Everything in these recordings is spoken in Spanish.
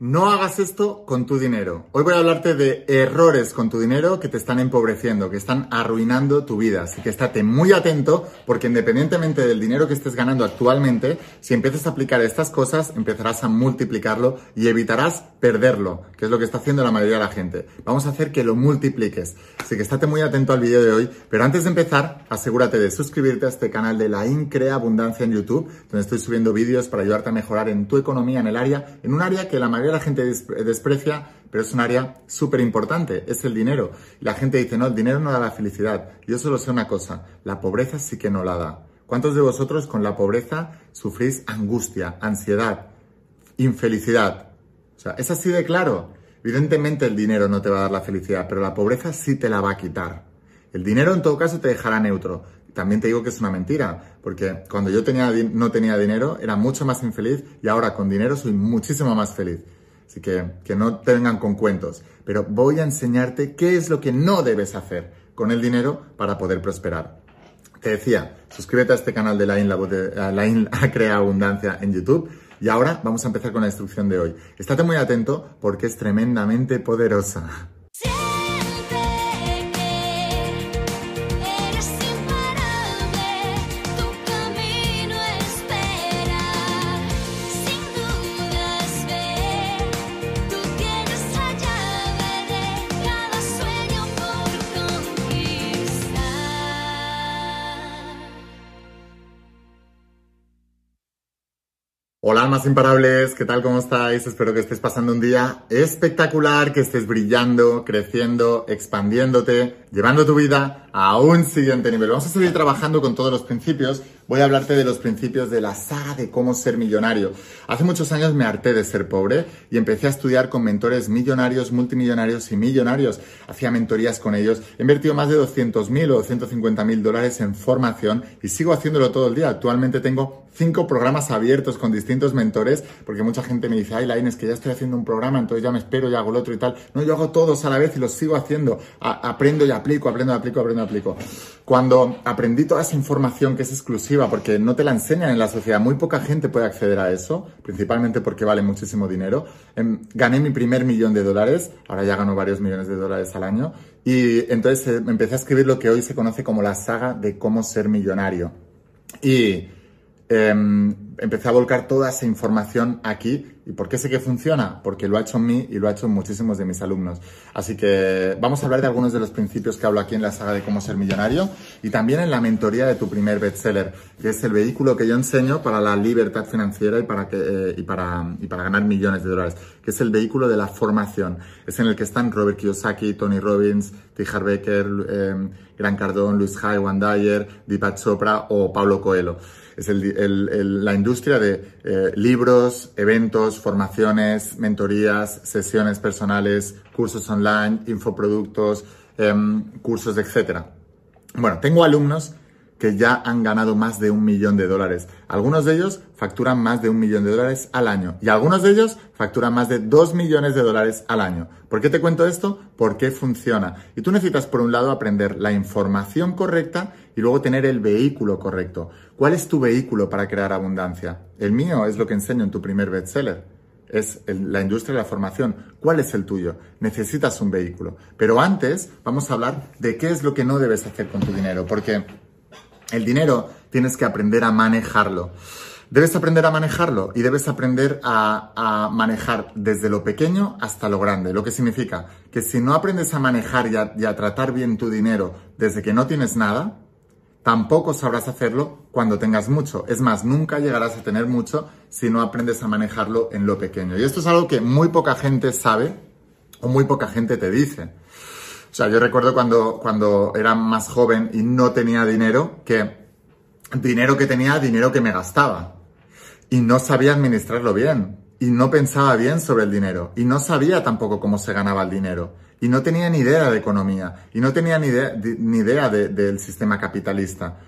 No hagas esto con tu dinero. Hoy voy a hablarte de errores con tu dinero que te están empobreciendo, que están arruinando tu vida. Así que estate muy atento porque independientemente del dinero que estés ganando actualmente, si empiezas a aplicar estas cosas, empezarás a multiplicarlo y evitarás perderlo, que es lo que está haciendo la mayoría de la gente. Vamos a hacer que lo multipliques. Así que estate muy atento al vídeo de hoy. Pero antes de empezar, asegúrate de suscribirte a este canal de la Increa Abundancia en YouTube, donde estoy subiendo vídeos para ayudarte a mejorar en tu economía en el área, en un área que la mayoría la gente desprecia, pero es un área súper importante, es el dinero. La gente dice, no, el dinero no da la felicidad. Yo solo sé una cosa, la pobreza sí que no la da. ¿Cuántos de vosotros con la pobreza sufrís angustia, ansiedad, infelicidad? O sea, es así de claro. Evidentemente el dinero no te va a dar la felicidad, pero la pobreza sí te la va a quitar. El dinero en todo caso te dejará neutro. También te digo que es una mentira, porque cuando yo tenía, no tenía dinero era mucho más infeliz y ahora con dinero soy muchísimo más feliz. Así que que no te vengan con cuentos. Pero voy a enseñarte qué es lo que no debes hacer con el dinero para poder prosperar. Te decía, suscríbete a este canal de la IN, Crea Abundancia en YouTube. Y ahora vamos a empezar con la instrucción de hoy. Estate muy atento porque es tremendamente poderosa. Hola almas imparables, ¿qué tal? ¿Cómo estáis? Espero que estés pasando un día espectacular, que estés brillando, creciendo, expandiéndote, llevando tu vida a un siguiente nivel. Vamos a seguir trabajando con todos los principios. Voy a hablarte de los principios de la saga de cómo ser millonario. Hace muchos años me harté de ser pobre y empecé a estudiar con mentores millonarios, multimillonarios y millonarios. Hacía mentorías con ellos. He invertido más de 200.000 o 250.000 dólares en formación y sigo haciéndolo todo el día. Actualmente tengo cinco programas abiertos con distintos mentores porque mucha gente me dice, ay, Lain, es que ya estoy haciendo un programa, entonces ya me espero y hago el otro y tal. No, yo hago todos a la vez y los sigo haciendo. aprendo y aplico, aprendo y aplico, aprendo y aplico. Cuando aprendí toda esa información que es exclusiva, porque no te la enseñan en la sociedad, muy poca gente puede acceder a eso, principalmente porque vale muchísimo dinero. Em, gané mi primer millón de dólares, ahora ya gano varios millones de dólares al año, y entonces eh, empecé a escribir lo que hoy se conoce como la saga de cómo ser millonario. Y Em, empecé a volcar toda esa información aquí. ¿Y por qué sé que funciona? Porque lo ha hecho en mí y lo ha hecho en muchísimos de mis alumnos. Así que vamos a hablar de algunos de los principios que hablo aquí en la saga de cómo ser millonario y también en la mentoría de tu primer bestseller, que es el vehículo que yo enseño para la libertad financiera y para, que, eh, y para, y para ganar millones de dólares, que es el vehículo de la formación. Es en el que están Robert Kiyosaki, Tony Robbins, T. Becker, eh, Gran Cardón, Luis Hay, Dyer, Deepak Chopra o Paulo Coelho es la industria de eh, libros, eventos, formaciones, mentorías, sesiones personales, cursos online, infoproductos, em, cursos, etc. Bueno, tengo alumnos que ya han ganado más de un millón de dólares. Algunos de ellos facturan más de un millón de dólares al año y algunos de ellos facturan más de dos millones de dólares al año. ¿Por qué te cuento esto? Porque funciona. Y tú necesitas, por un lado, aprender la información correcta y luego tener el vehículo correcto. ¿Cuál es tu vehículo para crear abundancia? El mío es lo que enseño en tu primer bestseller es la industria de la formación. ¿Cuál es el tuyo? Necesitas un vehículo. Pero antes vamos a hablar de qué es lo que no debes hacer con tu dinero, porque el dinero tienes que aprender a manejarlo. Debes aprender a manejarlo y debes aprender a, manejar desde lo pequeño hasta lo grande. Lo que significa que si no aprendes a manejar y a, tratar bien tu dinero desde que no tienes nada, tampoco sabrás hacerlo cuando tengas mucho. Es más, nunca llegarás a tener mucho si no aprendes a manejarlo en lo pequeño. Y esto es algo que muy poca gente sabe o muy poca gente te dice. Sea, yo recuerdo cuando, cuando era más joven y no tenía dinero, que dinero que tenía, dinero que me gastaba. Y no sabía administrarlo bien. Y no pensaba bien sobre el dinero. Y no sabía tampoco cómo se ganaba el dinero. Y no tenía ni idea de economía. Y no tenía ni idea, ni idea del sistema capitalista.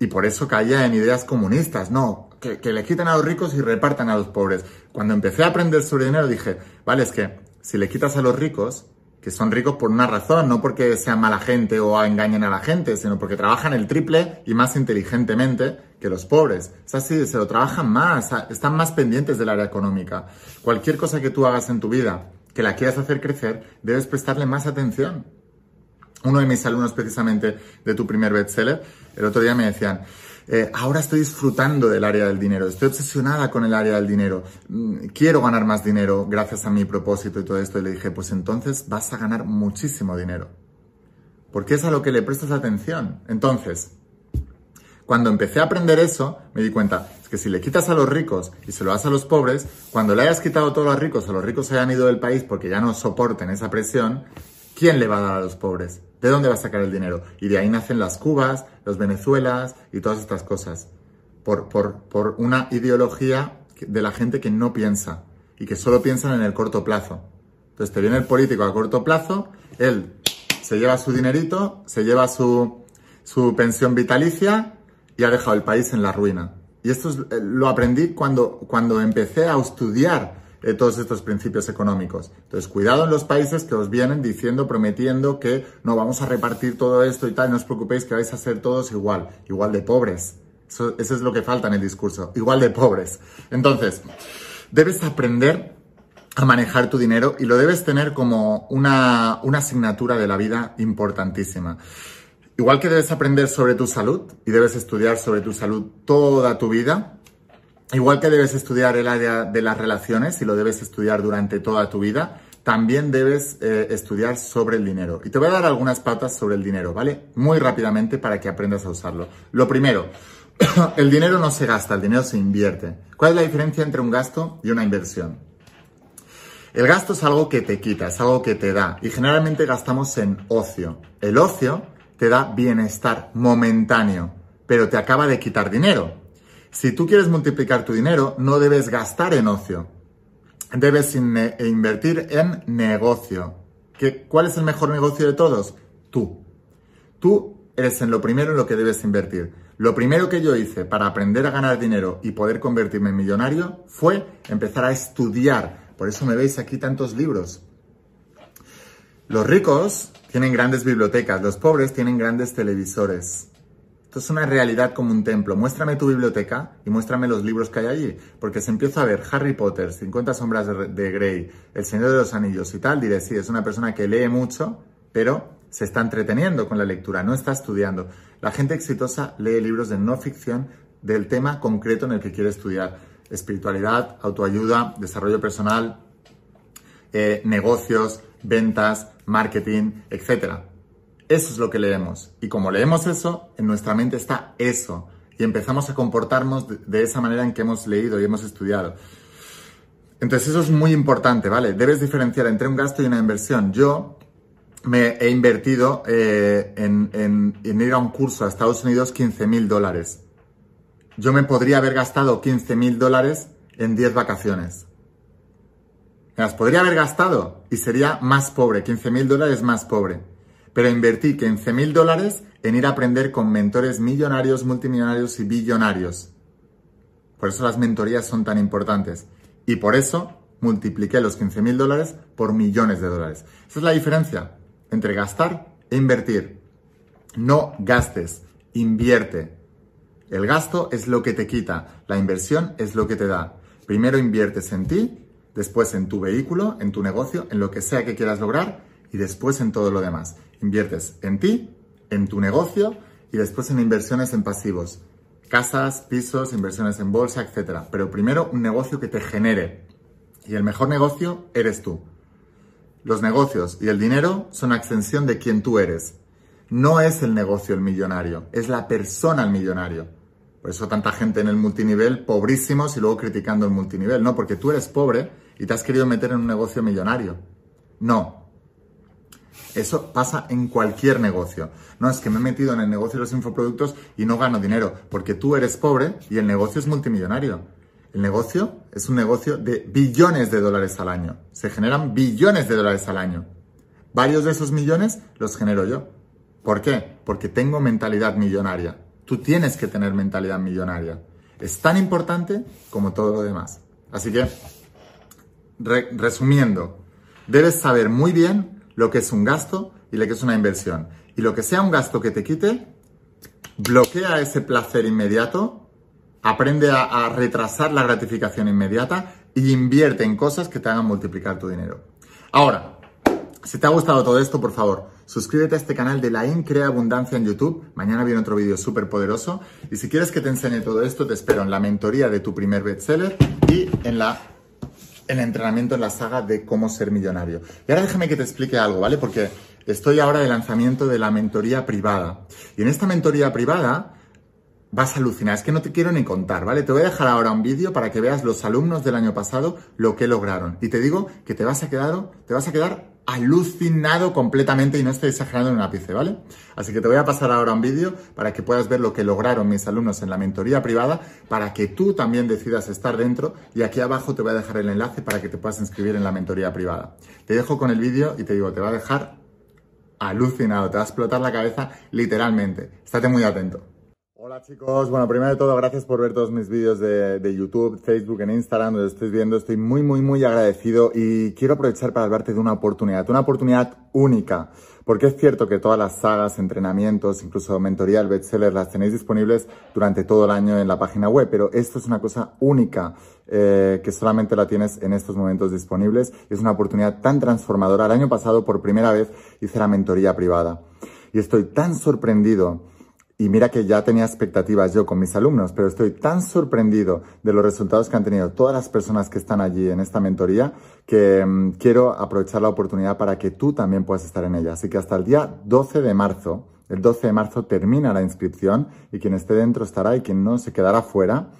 Y por eso caía en ideas comunistas. No, que, que le quiten a los ricos y repartan a los pobres. Cuando empecé a aprender sobre dinero dije, vale, es que si le quitas a los ricos, que son ricos por una razón, no porque sean mala gente o engañen a la gente, sino porque trabajan el triple y más inteligentemente que los pobres. Es así, se lo trabajan más, están más pendientes del área económica. Cualquier cosa que tú hagas en tu vida que la quieras hacer crecer, debes prestarle más atención. Uno de mis alumnos precisamente de tu primer bestseller, el otro día me decían, eh, ahora estoy disfrutando del área del dinero, estoy obsesionada con el área del dinero, mm, quiero ganar más dinero gracias a mi propósito y todo esto. Y le dije, pues entonces vas a ganar muchísimo dinero, porque es a lo que le prestas atención. Entonces, cuando empecé a aprender eso, me di cuenta que si le quitas a los ricos y se lo das a los pobres, cuando le hayas quitado a todos los ricos o los ricos se hayan ido del país porque ya no soporten esa presión, ¿quién le va a dar a los pobres? ¿De dónde va a sacar el dinero? Y de ahí nacen las Cubas, los Venezuelas y todas estas cosas. Por, por, una ideología de la gente que no piensa y que solo piensan en el corto plazo. Entonces te viene el político a corto plazo, él se lleva su dinerito, se lleva su, su pensión vitalicia y ha dejado el país en la ruina. Y esto eh, lo aprendí cuando, cuando empecé a estudiar eh, todos estos principios económicos. Entonces, cuidado en los países que os vienen diciendo, prometiendo que no vamos a repartir todo esto y tal, no os preocupéis que vais a ser todos igual, igual de pobres. Eso, es lo que falta en el discurso, igual de pobres. Entonces, debes aprender a manejar tu dinero y lo debes tener como una asignatura de la vida importantísima. Igual que debes aprender sobre tu salud y debes estudiar sobre tu salud toda tu vida, igual que debes estudiar el área de las relaciones y lo debes estudiar durante toda tu vida, también debes eh, estudiar sobre el dinero. Y te voy a dar algunas patas sobre el dinero, ¿vale? Muy rápidamente para que aprendas a usarlo. Lo primero, el dinero no se gasta, el dinero se invierte. ¿Cuál es la diferencia entre un gasto y una inversión? El gasto es algo que te quita, es algo que te da. Y generalmente gastamos en ocio. El ocio te da bienestar momentáneo, pero te acaba de quitar dinero. Si tú quieres multiplicar tu dinero, no debes gastar en ocio. Debes invertir en negocio. ¿Qué, ¿Cuál es el mejor negocio de todos? Tú. Tú eres en lo primero en lo que debes invertir. Lo primero que yo hice para aprender a ganar dinero y poder convertirme en millonario fue empezar a estudiar. Por eso me veis aquí tantos libros. Los ricos tienen grandes bibliotecas, los pobres tienen grandes televisores. Esto es una realidad como un templo. Muéstrame tu biblioteca y muéstrame los libros que hay allí. Porque si empiezo a ver Harry Potter, 50 sombras de, Grey, El Señor de los Anillos y tal, diré, sí, es una persona que lee mucho, pero se está entreteniendo con la lectura, no está estudiando. La gente exitosa lee libros de no ficción del tema concreto en el que quiere estudiar. Espiritualidad, autoayuda, desarrollo personal, eh, negocios, ventas, marketing, etc. Eso es lo que leemos. Y como leemos eso, en nuestra mente está eso. Y empezamos a comportarnos de esa manera en que hemos leído y hemos estudiado. Entonces eso es muy importante, ¿vale? Debes diferenciar entre un gasto y una inversión. Yo me he invertido eh, en, ir a un curso a Estados Unidos 15 mil dólares. Yo me podría haber gastado 15 mil dólares en 10 vacaciones. Me las podría haber gastado y sería más pobre, 15 mil dólares más pobre. Pero invertí 15 mil dólares en ir a aprender con mentores millonarios, multimillonarios y billonarios. Por eso las mentorías son tan importantes. Y por eso multipliqué los 15 mil dólares por millones de dólares. Esa es la diferencia entre gastar e invertir. No gastes, invierte. El gasto es lo que te quita, la inversión es lo que te da. Primero inviertes en ti después en tu vehículo, en tu negocio, en lo que sea que quieras lograr y después en todo lo demás. Inviertes en ti, en tu negocio y después en inversiones en pasivos. Casas, pisos, inversiones en bolsa, etc. Pero primero un negocio que te genere. Y el mejor negocio eres tú. Los negocios y el dinero son extensión de quien tú eres. No es el negocio el millonario, es la persona el millonario. Por eso tanta gente en el multinivel, pobrísimos y luego criticando el multinivel. No, porque tú eres pobre y te has querido meter en un negocio millonario. No. Eso pasa en cualquier negocio. No es que me he metido en el negocio de los infoproductos y no gano dinero, porque tú eres pobre y el negocio es multimillonario. El negocio es un negocio de billones de dólares al año. Se generan billones de dólares al año. Varios de esos millones los genero yo. ¿Por qué? Porque tengo mentalidad millonaria. Tú tienes que tener mentalidad millonaria. Es tan importante como todo lo demás. Así que resumiendo, debes saber muy bien lo que es un gasto y lo que es una inversión. Y lo que sea un gasto que te quite, bloquea ese placer inmediato aprende a, retrasar la gratificación inmediata e invierte en cosas que te hagan multiplicar tu dinero. Ahora, si te ha gustado todo esto, por favor, suscríbete a este canal de La Increa Abundancia en YouTube. Mañana viene otro vídeo súper poderoso. Y si quieres que te enseñe todo esto, te espero en la mentoría de tu primer bestseller y en la el entrenamiento en la saga de cómo ser millonario. Y ahora déjame que te explique algo, ¿vale? Porque estoy ahora de lanzamiento de la mentoría privada. Y en esta mentoría privada vas a alucinar. Es que no te quiero ni contar, ¿vale? Te voy a dejar ahora un vídeo para que veas los alumnos del año pasado lo que lograron. Y te digo que te vas a quedar, te vas a quedar alucinado completamente y no estoy exagerando en un ápice, ¿vale? Así que te voy a pasar ahora un vídeo para que puedas ver lo que lograron mis alumnos en la mentoría privada, para que tú también decidas estar dentro y aquí abajo te voy a dejar el enlace para que te puedas inscribir en la mentoría privada. Te dejo con el vídeo y te digo, te va a dejar alucinado, te va a explotar la cabeza literalmente. Estate muy atento. Bueno, primero de todo, gracias por ver todos mis vídeos de, YouTube, Facebook, en Instagram, donde estés viendo. Estoy muy, muy, muy agradecido y quiero aprovechar para hablarte de una oportunidad, una oportunidad única. Porque es cierto que todas las sagas, entrenamientos, incluso mentoría, el bestseller, las tenéis disponibles durante todo el año en la página web, pero esto es una cosa única eh, que solamente la tienes en estos momentos disponibles. Es una oportunidad tan transformadora. El año pasado, por primera vez, hice la mentoría privada y estoy tan sorprendido y mira que ya tenía expectativas yo con mis alumnos, pero estoy tan sorprendido de los resultados que han tenido todas las personas que están allí en esta mentoría que mm, quiero aprovechar la oportunidad para que tú también puedas estar en ella. Así que hasta el día 12 de marzo, el 12 de marzo termina la inscripción y quien esté dentro estará y quien no se quedará fuera.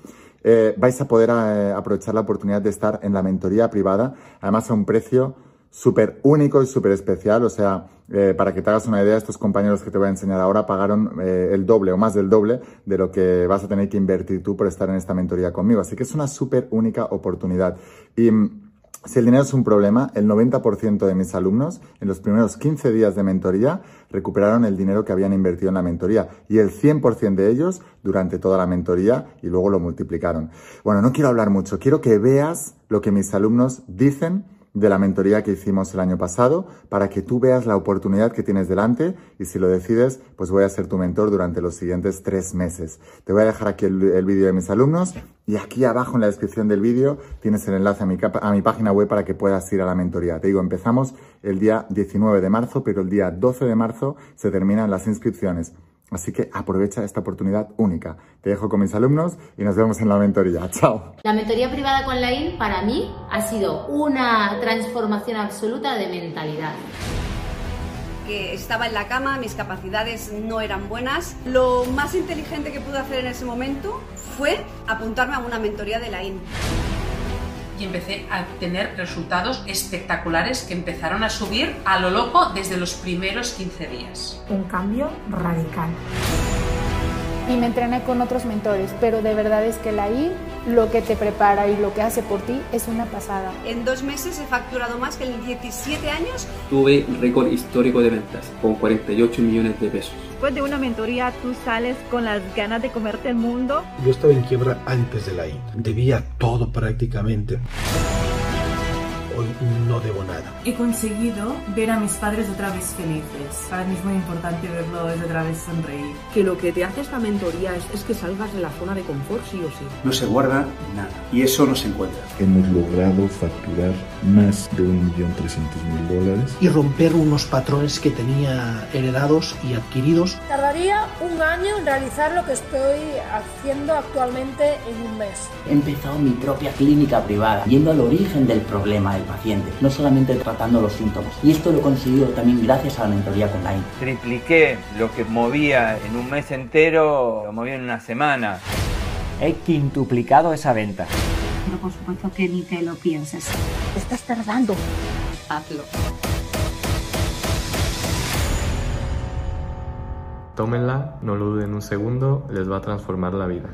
Eh, vais a poder eh, aprovechar la oportunidad de estar en la mentoría privada, además a un precio súper único y súper especial. O sea, eh, para que te hagas una idea, estos compañeros que te voy a enseñar ahora pagaron eh, el doble o más del doble de lo que vas a tener que invertir tú por estar en esta mentoría conmigo. Así que es una súper única oportunidad. Y mm, si el dinero es un problema, el 90% de mis alumnos en los primeros 15 días de mentoría recuperaron el dinero que habían invertido en la mentoría y el 100% de ellos durante toda la mentoría y luego lo multiplicaron. Bueno, no quiero hablar mucho, quiero que veas lo que mis alumnos dicen de la mentoría que hicimos el año pasado para que tú veas la oportunidad que tienes delante y si lo decides, pues voy a ser tu mentor durante los siguientes tres meses. Te voy a dejar aquí el, vídeo de mis alumnos y aquí abajo en la descripción del vídeo tienes el enlace a mi, a mi página web para que puedas ir a la mentoría. Te digo, empezamos el día 19 de marzo, pero el día 12 de marzo se terminan las inscripciones. Así que aprovecha esta oportunidad única. Te dejo con mis alumnos y nos vemos en la mentoría. Chao. La mentoría privada con Lain para mí ha sido una transformación absoluta de mentalidad que estaba en la cama, mis capacidades no eran buenas. Lo más inteligente que pude hacer en ese momento fue apuntarme a una mentoría de Lain y empecé a tener resultados espectaculares que empezaron a subir a lo loco desde los primeros 15 días. Un cambio radical. Y me entrené con otros mentores, pero de verdad es que la I lo que te prepara y lo que hace por ti es una pasada. En dos meses he facturado más que en 17 años. Tuve récord histórico de ventas, con 48 millones de pesos. Después de una mentoría, tú sales con las ganas de comerte el mundo. Yo estaba en quiebra antes de la I. Debía todo prácticamente hoy no debo nada. He conseguido ver a mis padres otra vez felices. Para mí es muy importante verlos otra vez sonreír. Que lo que te hace esta mentoría es, que salgas de la zona de confort sí o sí. No se guarda nada y eso no se encuentra. Hemos logrado facturar más de 1.300.000 dólares. Y romper unos patrones que tenía heredados y adquiridos. Tardaría un año en realizar lo que estoy haciendo actualmente en un mes. He empezado mi propia clínica privada, yendo al origen del problema paciente, no solamente tratando los síntomas. Y esto lo he conseguido también gracias a la mentoría online. Tripliqué lo que movía en un mes entero, lo movía en una semana. He quintuplicado esa venta. Pero por supuesto que ni te lo pienses. estás tardando. Hazlo. Tómenla, no lo duden un segundo, les va a transformar la vida.